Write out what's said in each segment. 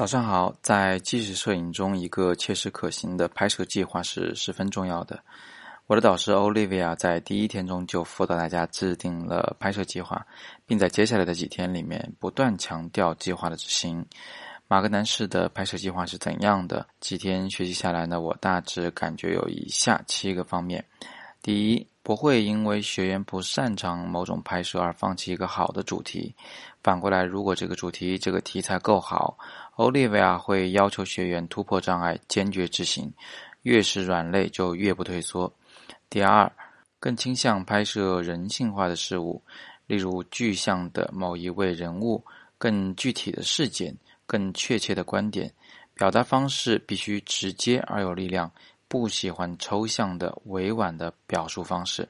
早上好，在纪实摄影中，一个切实可行的拍摄计划是十分重要的。我的导师 Olivia 在第一天中就辅导大家制定了拍摄计划，并在接下来的几天里面不断强调计划的执行。马格南式的拍摄计划是怎样的？几天学习下来呢，我大致感觉有以下七个方面：第一，不会因为学员不擅长某种拍摄而放弃一个好的主题。反过来，如果这个主题、这个题材够好，Olivia 会要求学员突破障碍，坚决执行。越是软肋，就越不退缩。第二，更倾向拍摄人性化的事物，例如具象的某一位人物、更具体的事件、更确切的观点。表达方式必须直接而有力量，不喜欢抽象的、委婉的表述方式。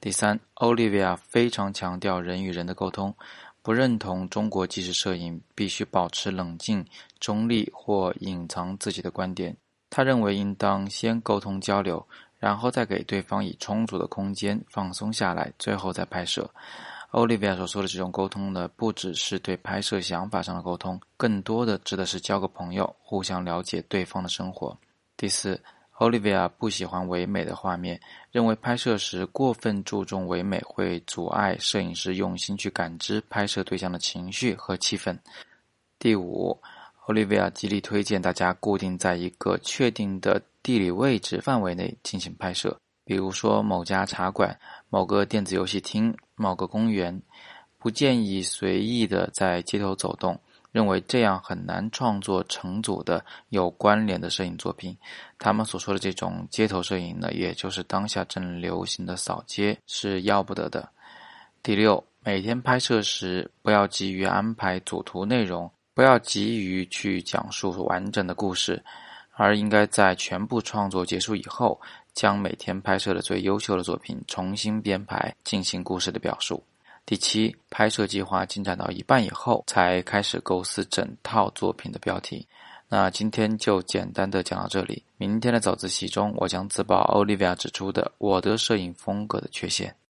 第三，Olivia 非常强调人与人的沟通。不认同中国纪实摄影必须保持冷静、中立或隐藏自己的观点。他认为应当先沟通交流，然后再给对方以充足的空间放松下来，最后再拍摄。Olivia 所说的这种沟通呢，不只是对拍摄想法上的沟通，更多的指的是交个朋友，互相了解对方的生活。第四。Olivia 不喜欢唯美的画面，认为拍摄时过分注重唯美会阻碍摄影师用心去感知拍摄对象的情绪和气氛。第五，Olivia 极力推荐大家固定在一个确定的地理位置范围内进行拍摄，比如说某家茶馆、某个电子游戏厅、某个公园，不建议随意的在街头走动。认为这样很难创作成组的有关联的摄影作品。他们所说的这种街头摄影呢，也就是当下正流行的扫街，是要不得的。第六，每天拍摄时不要急于安排组图内容，不要急于去讲述完整的故事，而应该在全部创作结束以后，将每天拍摄的最优秀的作品重新编排，进行故事的表述。第七，拍摄计划进展到一半以后，才开始构思整套作品的标题。那今天就简单的讲到这里。明天的早自习中，我将自曝 Olivia 指出的我的摄影风格的缺陷。